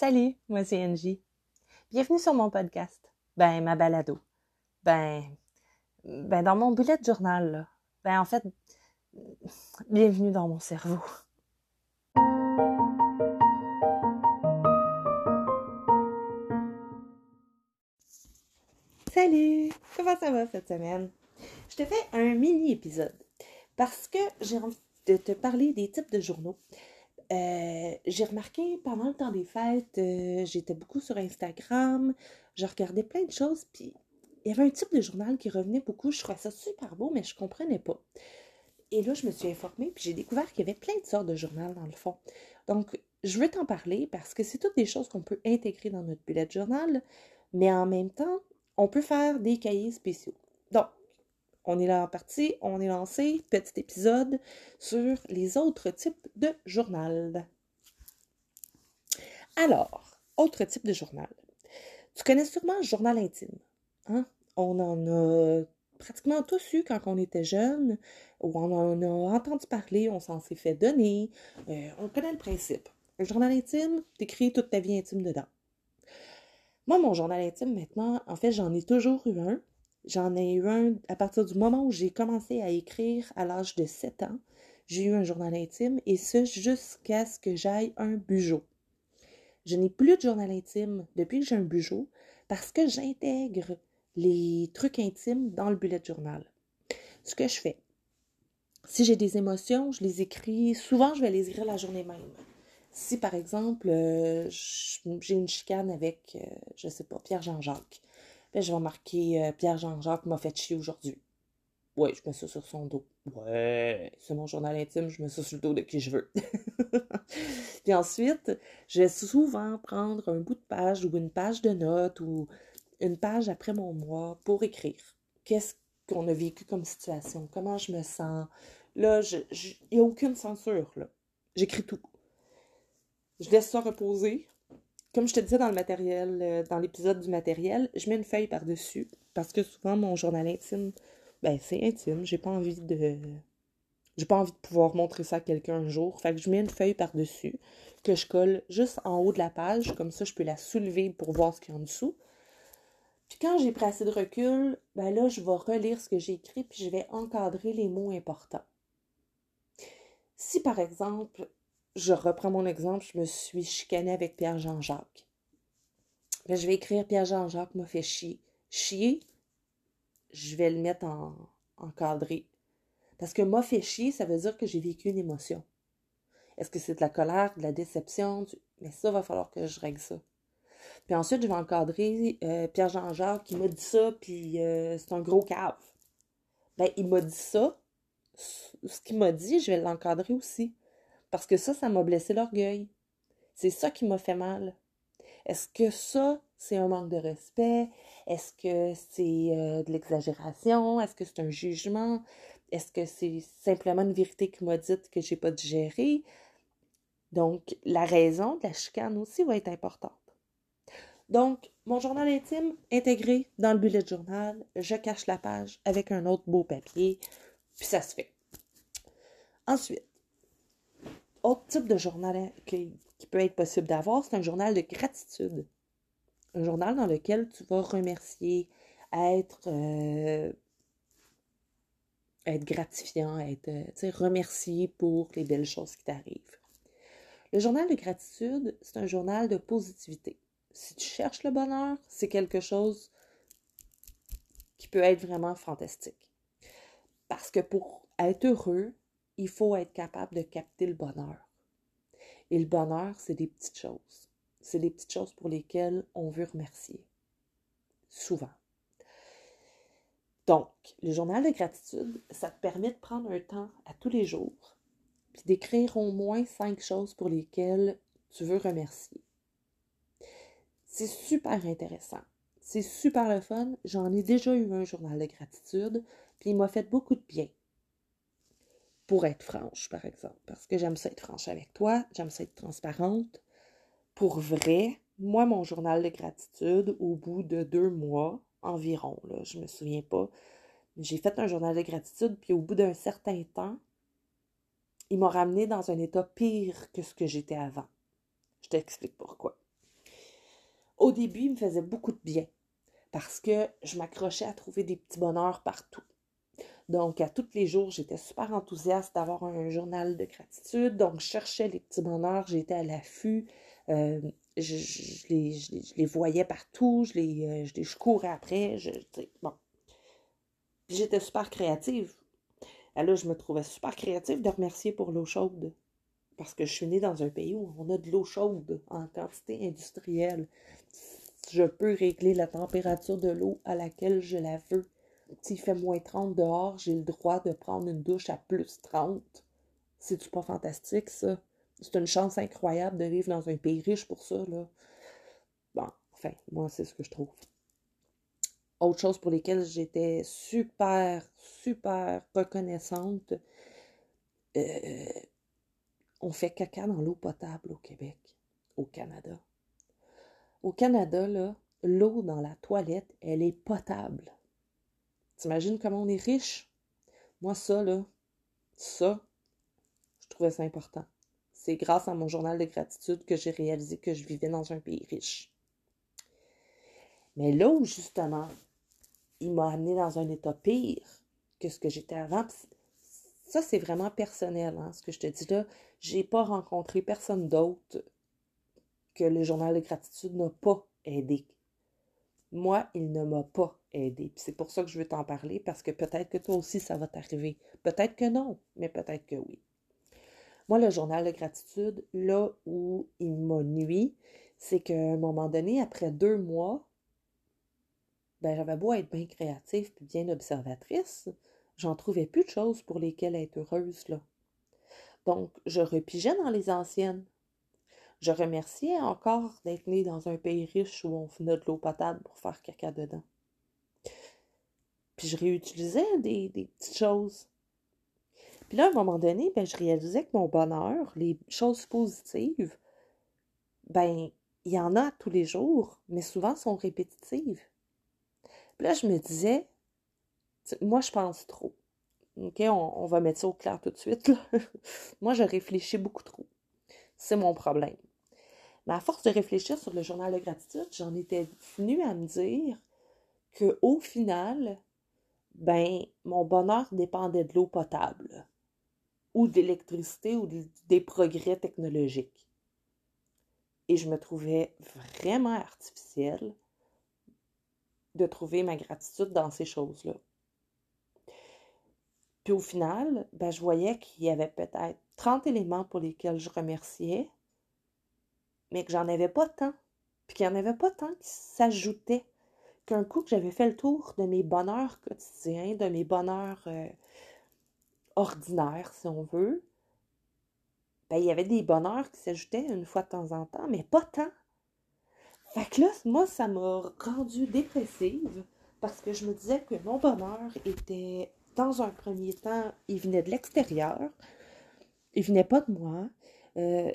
Salut, moi c'est Angie. Bienvenue sur mon podcast. Ben, ma balado. Ben, ben dans mon bullet journal, là. Ben, en fait, bienvenue dans mon cerveau. Salut! Comment ça va cette semaine? Je te fais un mini-épisode parce que j'ai envie de te parler des types de journaux. Euh, j'ai remarqué pendant le temps des fêtes, euh, j'étais beaucoup sur Instagram, je regardais plein de choses, puis il y avait un type de journal qui revenait beaucoup. Je trouvais ça super beau, mais je comprenais pas. Et là, je me suis informée, puis j'ai découvert qu'il y avait plein de sortes de journaux dans le fond. Donc, je veux t'en parler parce que c'est toutes des choses qu'on peut intégrer dans notre bullet journal, mais en même temps, on peut faire des cahiers spéciaux. Donc, on est là en partie, on est lancé, petit épisode sur les autres types de journal. Alors, autre type de journal. Tu connais sûrement le journal intime. Hein? On en a pratiquement tous eu quand on était jeune, ou on en a entendu parler, on s'en s'est fait donner. Euh, on connaît le principe. Un journal intime, t'écris toute ta vie intime dedans. Moi, mon journal intime, maintenant, en fait, j'en ai toujours eu un. J'en ai eu un à partir du moment où j'ai commencé à écrire à l'âge de 7 ans. J'ai eu un journal intime et ce jusqu'à ce que j'aille un bugeot. Je n'ai plus de journal intime depuis que j'ai un bugeot parce que j'intègre les trucs intimes dans le bullet journal. Ce que je fais, si j'ai des émotions, je les écris. Souvent, je vais les écrire la journée même. Si, par exemple, euh, j'ai une chicane avec, euh, je sais pas, Pierre Jean-Jacques, ben, je vais marquer euh, Pierre Jean-Jacques m'a fait chier aujourd'hui. Ouais, je mets ça sur son dos. Ouais, c'est mon journal intime, je mets ça sur le dos de qui je veux. Puis ensuite, je vais souvent prendre un bout de page ou une page de notes ou une page après mon mois pour écrire. Qu'est-ce qu'on a vécu comme situation? Comment je me sens? Là, il n'y a aucune censure. J'écris tout. Je laisse ça reposer. Comme je te disais dans le matériel, euh, dans l'épisode du matériel, je mets une feuille par-dessus parce que souvent mon journal intime, ben c'est intime, j'ai pas envie de j'ai pas envie de pouvoir montrer ça à quelqu'un un jour. Fait que je mets une feuille par-dessus que je colle juste en haut de la page, comme ça je peux la soulever pour voir ce qu'il y a en dessous. Puis quand j'ai pris de recul, ben là je vais relire ce que j'ai écrit puis je vais encadrer les mots importants. Si par exemple je reprends mon exemple, je me suis chicanée avec Pierre Jean-Jacques. Ben, je vais écrire Pierre Jean-Jacques m'a fait chier. Chier, je vais le mettre en encadré. Parce que m'a fait chier, ça veut dire que j'ai vécu une émotion. Est-ce que c'est de la colère, de la déception? Mais ça, va falloir que je règle ça. Puis ensuite, je vais encadrer euh, Pierre Jean-Jacques qui m'a dit ça, puis euh, c'est un gros cave. Ben, il m'a dit ça. Ce qu'il m'a dit, je vais l'encadrer aussi. Parce que ça, ça m'a blessé l'orgueil. C'est ça qui m'a fait mal. Est-ce que ça, c'est un manque de respect? Est-ce que c'est euh, de l'exagération? Est-ce que c'est un jugement? Est-ce que c'est simplement une vérité qui m'a dit que j'ai pas digéré? Donc, la raison de la chicane aussi va être importante. Donc, mon journal intime intégré dans le bullet journal, je cache la page avec un autre beau papier, puis ça se fait. Ensuite, autre type de journal qui, peut être possible d'avoir, c'est un journal de gratitude. Un journal dans lequel tu vas remercier, être, euh, être gratifiant, être euh, remercié pour les belles choses qui t'arrivent. Le journal de gratitude, c'est un journal de positivité. Si tu cherches le bonheur, c'est quelque chose qui peut être vraiment fantastique. Parce que pour être heureux, il faut être capable de capter le bonheur. Et le bonheur, c'est des petites choses. C'est des petites choses pour lesquelles on veut remercier. Souvent. Donc, le journal de gratitude, ça te permet de prendre un temps à tous les jours, puis d'écrire au moins cinq choses pour lesquelles tu veux remercier. C'est super intéressant. C'est super le fun. J'en ai déjà eu un journal de gratitude, puis il m'a fait beaucoup de bien pour être franche, par exemple. Parce que j'aime ça être franche avec toi, j'aime ça être transparente. Pour vrai, moi, mon journal de gratitude, au bout de deux mois environ, là, je me souviens pas, j'ai fait un journal de gratitude, puis au bout d'un certain temps, il m'a ramené dans un état pire que ce que j'étais avant. Je t'explique pourquoi. Au début, il me faisait beaucoup de bien parce que je m'accrochais à trouver des petits bonheurs partout. Donc, à tous les jours, j'étais super enthousiaste d'avoir un journal de gratitude. Donc, je cherchais les petits bonheurs, j'étais à l'affût. Euh, je, les, voyais partout, je les, euh, courais après. Bon. J'étais super créative. Là, je me trouvais super créative de remercier pour l'eau chaude. Parce que je suis née dans un pays où on a de l'eau chaude en quantité industrielle. Je peux régler la température de l'eau à laquelle je la veux s'il fait moins 30 dehors, j'ai le droit de prendre une douche à plus 30. C'est-tu pas fantastique, ça? C'est une chance incroyable de vivre dans un pays riche pour ça, là. Bon, enfin, moi, c'est ce que je trouve. Autre chose pour lesquelles j'étais super, super reconnaissante, euh, on fait caca dans l'eau potable au Québec, au Canada. Au Canada, là, l'eau dans la toilette, elle est potable. T'imagines comment on est riche? Moi, ça, là, ça, je trouvais ça important. C'est grâce à mon journal de gratitude que j'ai réalisé que je vivais dans un pays riche. Mais là où, justement, il m'a amené dans un état pire que ce que j'étais avant, ça, c'est vraiment personnel, hein, ce que je te dis là. J'ai pas rencontré personne d'autre que le journal de gratitude n'a pas aidé. Moi, il ne m'a pas aidé. C'est pour ça que je veux t'en parler, parce que peut-être que toi aussi, ça va t'arriver. Peut-être que non, mais peut-être que oui. Moi, le journal de gratitude, là où il m'a nuit, c'est qu'à un moment donné, après deux mois, ben, j'avais beau être bien créative puis bien observatrice, j'en trouvais plus de choses pour lesquelles être heureuse, là. Donc, je repigeais dans les anciennes. Je remerciais encore d'être née dans un pays riche où on venait de l'eau potable pour faire caca dedans. Puis je réutilisais des, petites choses. Puis là, à un moment donné, ben, je réalisais que mon bonheur, les choses positives, ben, il y en a tous les jours, mais souvent sont répétitives. Puis là, je me disais, moi, je pense trop. OK, on, va mettre ça au clair tout de suite. moi, je réfléchis beaucoup trop. C'est mon problème. Mais à force de réfléchir sur le journal de gratitude, j'en étais venue à me dire qu'au final, ben, mon bonheur dépendait de l'eau potable ou d'électricité ou des progrès technologiques. Et je me trouvais vraiment artificielle de trouver ma gratitude dans ces choses-là. Puis au final, ben, je voyais qu'il y avait peut-être 30 éléments pour lesquels je remerciais, mais que j'en avais pas tant, puis qu'il n'y en avait pas tant qui s'ajoutaient qu'un coup que j'avais fait le tour de mes bonheurs quotidiens, de mes bonheurs euh, ordinaires, si on veut, ben, il y avait des bonheurs qui s'ajoutaient une fois de temps en temps, mais pas tant. Fait que là, moi, ça m'a rendue dépressive parce que je me disais que mon bonheur était, dans un premier temps, il venait de l'extérieur, il venait pas de moi. Euh,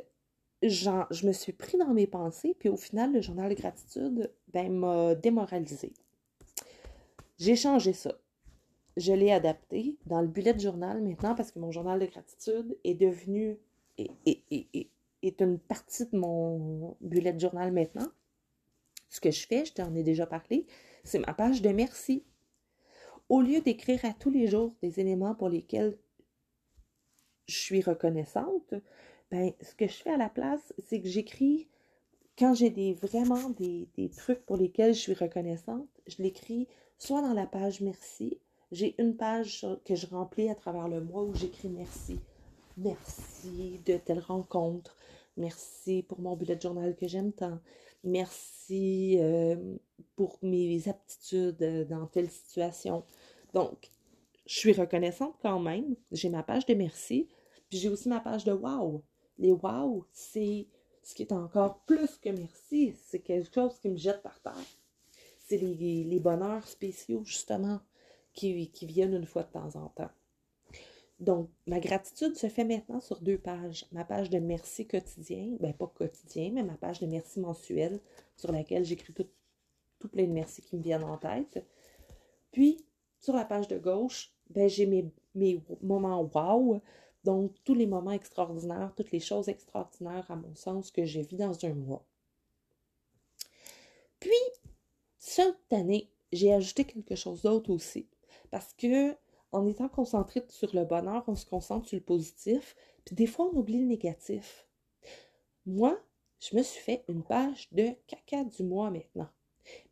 je me suis pris dans mes pensées, puis au final, le journal de gratitude ben, m'a démoralisé. J'ai changé ça. Je l'ai adapté dans le bullet journal maintenant parce que mon journal de gratitude est devenu est, est, une partie de mon bullet journal maintenant. Ce que je fais, je t'en ai déjà parlé, c'est ma page de merci. Au lieu d'écrire à tous les jours des éléments pour lesquels je suis reconnaissante, ben, ce que je fais à la place, c'est que j'écris, quand j'ai des, vraiment des, trucs pour lesquels je suis reconnaissante, je l'écris soit dans la page merci. J'ai une page que je remplis à travers le mois où j'écris merci. Merci de telle rencontre. Merci pour mon bullet journal que j'aime tant. Merci euh, pour mes aptitudes dans telle situation. Donc, je suis reconnaissante quand même. J'ai ma page de merci. Puis j'ai aussi ma page de wow les wow, c'est ce qui est encore plus que merci. C'est quelque chose qui me jette par terre. C'est les, bonheurs spéciaux, justement, qui, viennent une fois de temps en temps. Donc, ma gratitude se fait maintenant sur deux pages. Ma page de merci quotidien, ben pas quotidien, mais ma page de merci mensuel, sur laquelle j'écris tout, tout plein de merci qui me viennent en tête. Puis, sur la page de gauche, ben, j'ai mes moments wow, donc, tous les moments extraordinaires, toutes les choses extraordinaires, à mon sens, que j'ai vues dans un mois. Puis, cette année, j'ai ajouté quelque chose d'autre aussi. Parce que, en étant concentré sur le bonheur, on se concentre sur le positif, puis des fois, on oublie le négatif. Moi, je me suis fait une page de caca du mois maintenant.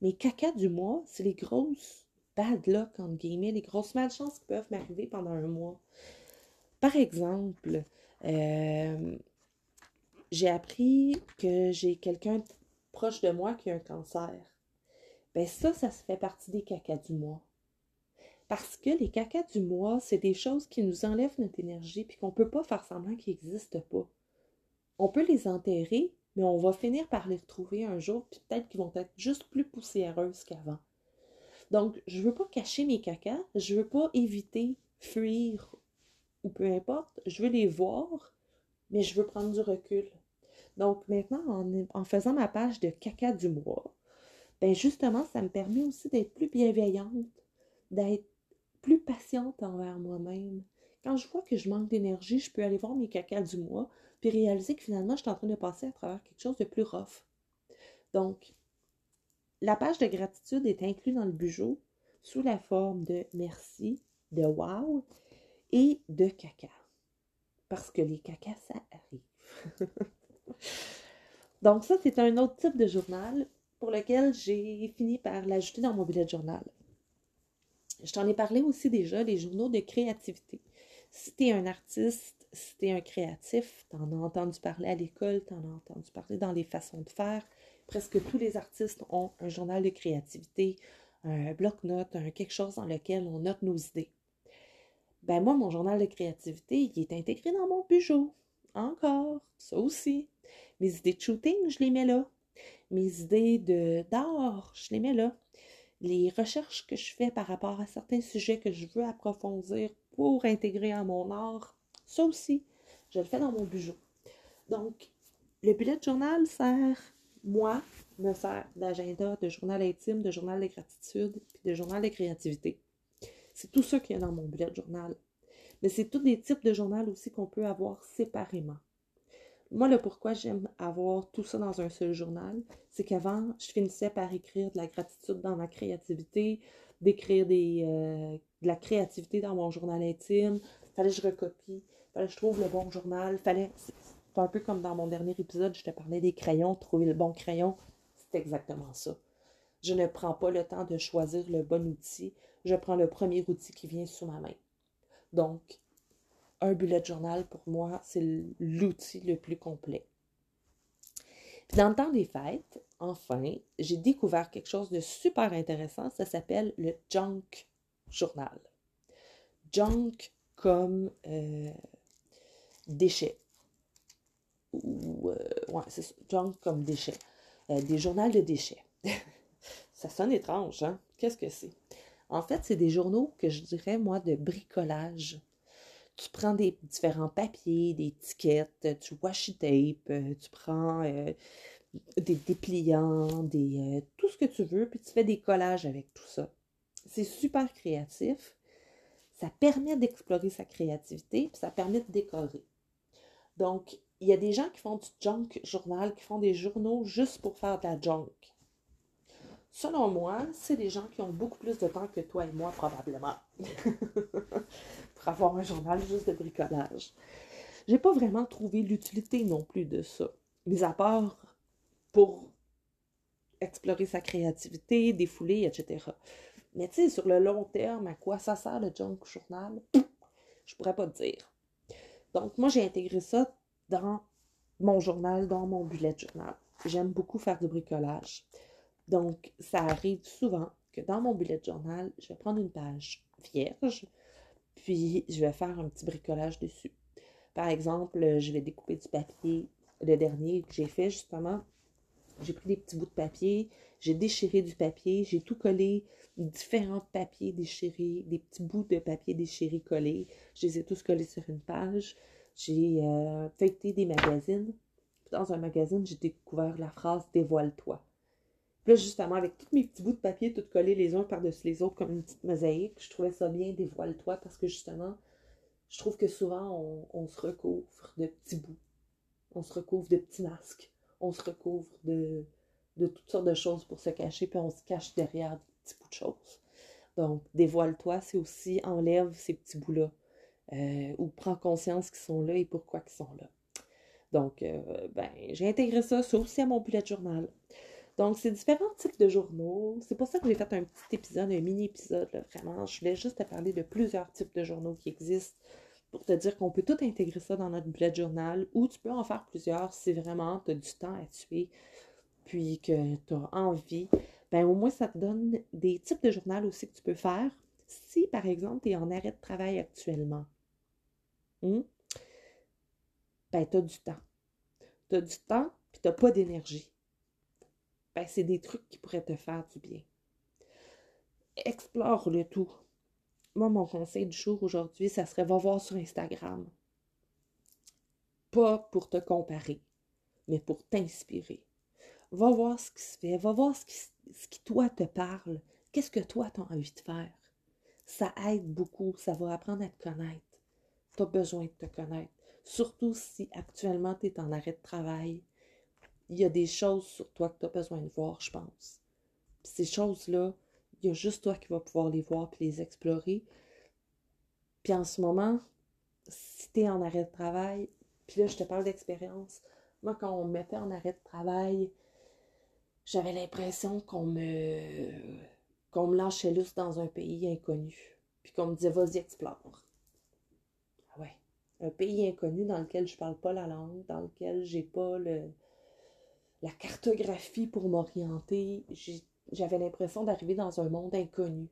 Mais caca du mois, c'est les grosses bad luck, entre guillemets, les grosses malchances qui peuvent m'arriver pendant un mois. Par exemple, euh, j'ai appris que j'ai quelqu'un proche de moi qui a un cancer. Ben ça, ça se fait partie des cacas du mois. Parce que les cacas du mois, c'est des choses qui nous enlèvent notre énergie puis qu'on ne peut pas faire semblant qu'ils n'existent pas. On peut les enterrer, mais on va finir par les retrouver un jour, puis peut-être qu'ils vont être juste plus poussiéreuses qu'avant. Donc, je ne veux pas cacher mes cacas, je ne veux pas éviter, fuir ou peu importe, je veux les voir, mais je veux prendre du recul. Donc, maintenant, en, faisant ma page de caca du mois, ben justement, ça me permet aussi d'être plus bienveillante, d'être plus patiente envers moi-même. Quand je vois que je manque d'énergie, je peux aller voir mes cacas du mois, puis réaliser que finalement, je suis en train de passer à travers quelque chose de plus rough. Donc, la page de gratitude est inclue dans le bureau sous la forme de merci, de wow et de caca. Parce que les cacas, ça arrive. Donc ça, c'est un autre type de journal pour lequel j'ai fini par l'ajouter dans mon bullet journal. Je t'en ai parlé aussi déjà, les journaux de créativité. Si tu es un artiste, si tu es un créatif, tu en as entendu parler à l'école, tu en as entendu parler dans les façons de faire. Presque tous les artistes ont un journal de créativité, un bloc-notes, quelque chose dans lequel on note nos idées. Ben moi, mon journal de créativité, il est intégré dans mon bureau. Encore, ça aussi. Mes idées de shooting, je les mets là. Mes idées de d'art, je les mets là. Les recherches que je fais par rapport à certains sujets que je veux approfondir pour intégrer à mon art, ça aussi, je le fais dans mon bureau. Donc, le bullet journal sert, moi, me sert d'agenda, de journal intime, de journal de gratitude, puis de journal de créativité. C'est tout ça qu'il y a dans mon bullet journal. Mais c'est tous des types de journal aussi qu'on peut avoir séparément. Moi, le pourquoi j'aime avoir tout ça dans un seul journal, c'est qu'avant, je finissais par écrire de la gratitude dans ma créativité, d'écrire euh, de la créativité dans mon journal intime. Fallait que je recopie, fallait que je trouve le bon journal. Fallait, c'est un peu comme dans mon dernier épisode, je te parlais des crayons, trouver le bon crayon. C'est exactement ça. Je ne prends pas le temps de choisir le bon outil. Je prends le premier outil qui vient sous ma main. Donc, un bullet journal, pour moi, c'est l'outil le plus complet. dans le temps des fêtes, enfin, j'ai découvert quelque chose de super intéressant. Ça s'appelle le junk journal. Junk comme euh, déchets. Ou, euh, ouais, c'est junk comme déchets. Euh, des journaux de déchets. ça sonne étrange, hein? Qu'est-ce que c'est? En fait, c'est des journaux que je dirais, moi, de bricolage. Tu prends des différents papiers, des étiquettes, tu washi tape, tu prends des dépliants, des, tout ce que tu veux, puis tu fais des collages avec tout ça. C'est super créatif. Ça permet d'explorer sa créativité, puis ça permet de décorer. Donc, il y a des gens qui font du junk journal, qui font des journaux juste pour faire de la junk. Selon moi, c'est des gens qui ont beaucoup plus de temps que toi et moi, probablement, pour avoir un journal juste de bricolage. J'ai pas vraiment trouvé l'utilité non plus de ça, mis à part pour explorer sa créativité, défouler, etc. Mais tu sais, sur le long terme, à quoi ça sert le junk journal? Je pourrais pas te dire. Donc, moi, j'ai intégré ça dans mon journal, dans mon bullet journal. J'aime beaucoup faire du bricolage. Donc, ça arrive souvent que dans mon bullet journal, je vais prendre une page vierge, puis je vais faire un petit bricolage dessus. Par exemple, je vais découper du papier. Le dernier que j'ai fait, justement, j'ai pris des petits bouts de papier, j'ai déchiré du papier, j'ai tout collé, différents papiers déchirés, des petits bouts de papier déchirés collés. Je les ai tous collés sur une page. J'ai euh, feuilleté des magazines. Dans un magazine, j'ai découvert la phrase Dévoile-toi. Là, justement, avec tous mes petits bouts de papier, tout collés les uns par-dessus les autres comme une petite mosaïque, je trouvais ça bien, dévoile-toi, parce que justement, je trouve que souvent, on, se recouvre de petits bouts. On se recouvre de petits masques. On se recouvre de, toutes sortes de choses pour se cacher, puis on se cache derrière des petits bouts de choses. Donc, dévoile-toi, c'est aussi enlève ces petits bouts-là. Euh, ou prends conscience qu'ils sont là et pourquoi ils sont là. Donc, euh, ben, j'ai intégré ça, ça aussi à mon bullet journal. Donc, c'est différents types de journaux. C'est pour ça que j'ai fait un petit épisode, un mini-épisode, vraiment. Je voulais juste te parler de plusieurs types de journaux qui existent pour te dire qu'on peut tout intégrer ça dans notre bullet journal ou tu peux en faire plusieurs si vraiment tu as du temps à tuer puis que tu as envie. Ben, au moins, ça te donne des types de journal aussi que tu peux faire si, par exemple, tu es en arrêt de travail actuellement. Hmm? Ben, tu as du temps. Tu as du temps, puis tu n'as pas d'énergie ben, c'est des trucs qui pourraient te faire du bien. Explore le tout. Moi, mon conseil du jour aujourd'hui, ça serait va voir sur Instagram. Pas pour te comparer, mais pour t'inspirer. Va voir ce qui se fait, va voir ce qui, ce qui toi te parle. Qu'est-ce que toi tu as envie de faire? Ça aide beaucoup, ça va apprendre à te connaître. Tu as besoin de te connaître. Surtout si actuellement tu es en arrêt de travail, il y a des choses sur toi que tu as besoin de voir, je pense. ces choses-là, il y a juste toi qui vas pouvoir les voir et les explorer. Puis en ce moment, si tu en arrêt de travail, puis là, je te parle d'expérience. Moi, quand on me mettait en arrêt de travail, j'avais l'impression qu'on me qu'on me lâchait lousse dans un pays inconnu. Puis qu'on me disait, vas-y, explore. Ah ouais. Un pays inconnu dans lequel je parle pas la langue, dans lequel j'ai pas le, la cartographie pour m'orienter. J'avais l'impression d'arriver dans un monde inconnu.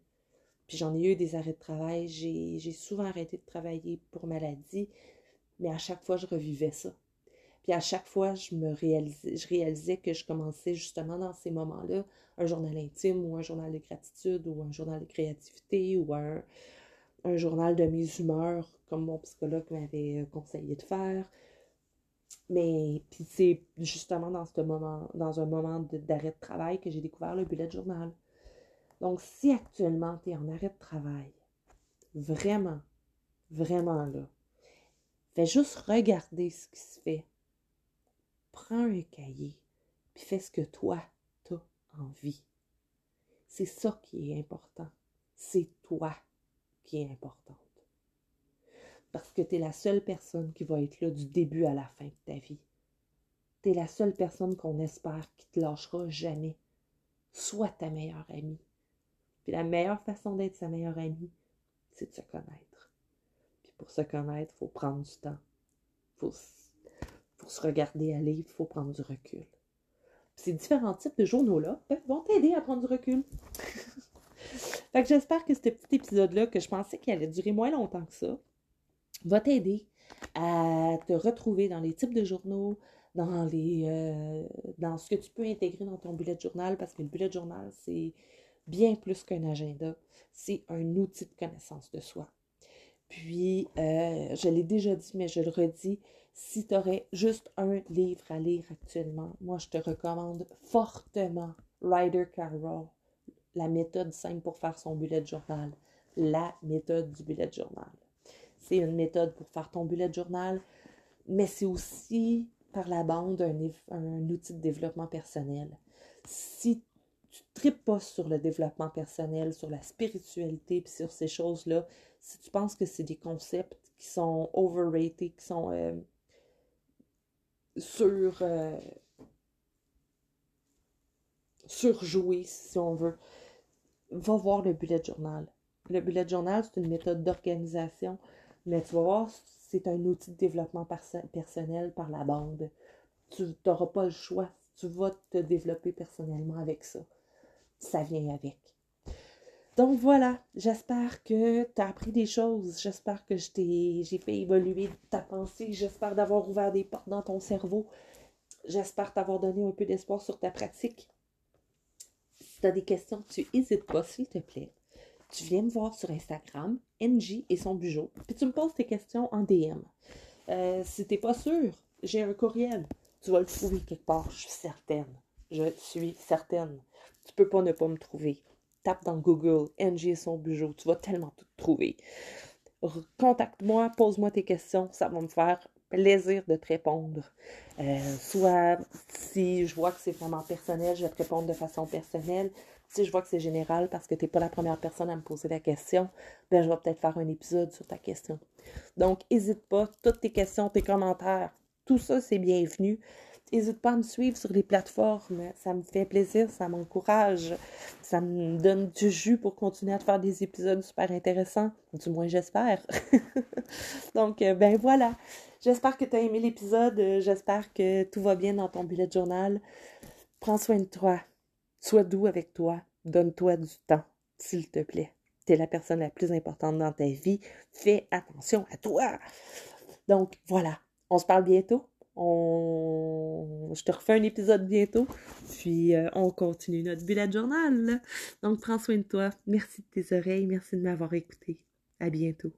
Puis j'en ai eu des arrêts de travail. J'ai souvent arrêté de travailler pour maladie, mais à chaque fois, je revivais ça. Puis à chaque fois, je me réalisais, que je commençais justement dans ces moments-là un journal intime ou un journal de gratitude ou un journal de créativité ou un, un journal de mes humeurs, comme mon psychologue m'avait conseillé de faire, mais puis c'est justement dans ce moment, dans un moment d'arrêt de, travail que j'ai découvert le bullet journal. Donc, si actuellement tu es en arrêt de travail, vraiment, vraiment là, fais juste regarder ce qui se fait. Prends un cahier, puis fais ce que toi, tu as envie. C'est ça qui est important. C'est toi qui est important parce que tu es la seule personne qui va être là du début à la fin de ta vie. Tu es la seule personne qu'on espère qui te lâchera jamais. Sois ta meilleure amie. Puis la meilleure façon d'être sa meilleure amie, c'est de se connaître. Puis pour se connaître, il faut prendre du temps. Faut, pour se regarder aller, il faut prendre du recul. ces différents types de journaux-là vont t'aider à prendre du recul. fait que j'espère que ce petit épisode-là, que je pensais qu'il allait durer moins longtemps que ça, va t'aider à te retrouver dans les types de journaux, dans, les, euh, dans ce que tu peux intégrer dans ton bullet journal, parce que le bullet journal, c'est bien plus qu'un agenda, c'est un outil de connaissance de soi. Puis, euh, je l'ai déjà dit, mais je le redis, si tu aurais juste un livre à lire actuellement, moi, je te recommande fortement Ryder Carroll, la méthode simple pour faire son bullet journal, la méthode du bullet journal c'est une méthode pour faire ton bullet journal, mais c'est aussi par la bande un, outil de développement personnel. Si tu ne tripes pas sur le développement personnel, sur la spiritualité, puis sur ces choses-là, si tu penses que c'est des concepts qui sont overrated, qui sont euh, sur, euh, surjoués, si on veut, va voir le bullet journal. Le bullet journal, c'est une méthode d'organisation mais tu vas voir, c'est un outil de développement personnel par la bande. Tu n'auras pas le choix. Tu vas te développer personnellement avec ça. Ça vient avec. Donc voilà, j'espère que tu as appris des choses. J'espère que j'ai fait évoluer ta pensée. J'espère d'avoir ouvert des portes dans ton cerveau. J'espère t'avoir donné un peu d'espoir sur ta pratique. Si tu as des questions, tu n'hésites pas, s'il te plaît tu viens me voir sur Instagram, NJ et son bujo, puis tu me poses tes questions en DM. Euh, si t'es pas sûr, j'ai un courriel. Tu vas le trouver quelque part, je suis certaine. Je suis certaine. Tu peux pas ne pas me trouver. Tape dans Google NJ et son bujo, tu vas tellement tout trouver. Contacte-moi, pose-moi tes questions, ça va me faire plaisir de te répondre. Euh, soit si je vois que c'est vraiment personnel, je vais te répondre de façon personnelle. Si je vois que c'est général parce que tu n'es pas la première personne à me poser la question, ben je vais peut-être faire un épisode sur ta question. Donc, n'hésite pas, toutes tes questions, tes commentaires, tout ça, c'est bienvenu. N'hésite pas à me suivre sur les plateformes. Ça me fait plaisir, ça m'encourage. Ça me donne du jus pour continuer à te faire des épisodes super intéressants. Du moins, j'espère. Donc, euh, ben voilà. J'espère que tu as aimé l'épisode. J'espère que tout va bien dans ton bullet journal. Prends soin de toi. Sois doux avec toi. Donne-toi du temps, s'il te plaît. Tu es la personne la plus importante dans ta vie. Fais attention à toi. Donc, voilà. On se parle bientôt. On... Je te refais un épisode bientôt. Puis euh, on continue notre bullet journal. Donc prends soin de toi. Merci de tes oreilles. Merci de m'avoir écouté. À bientôt.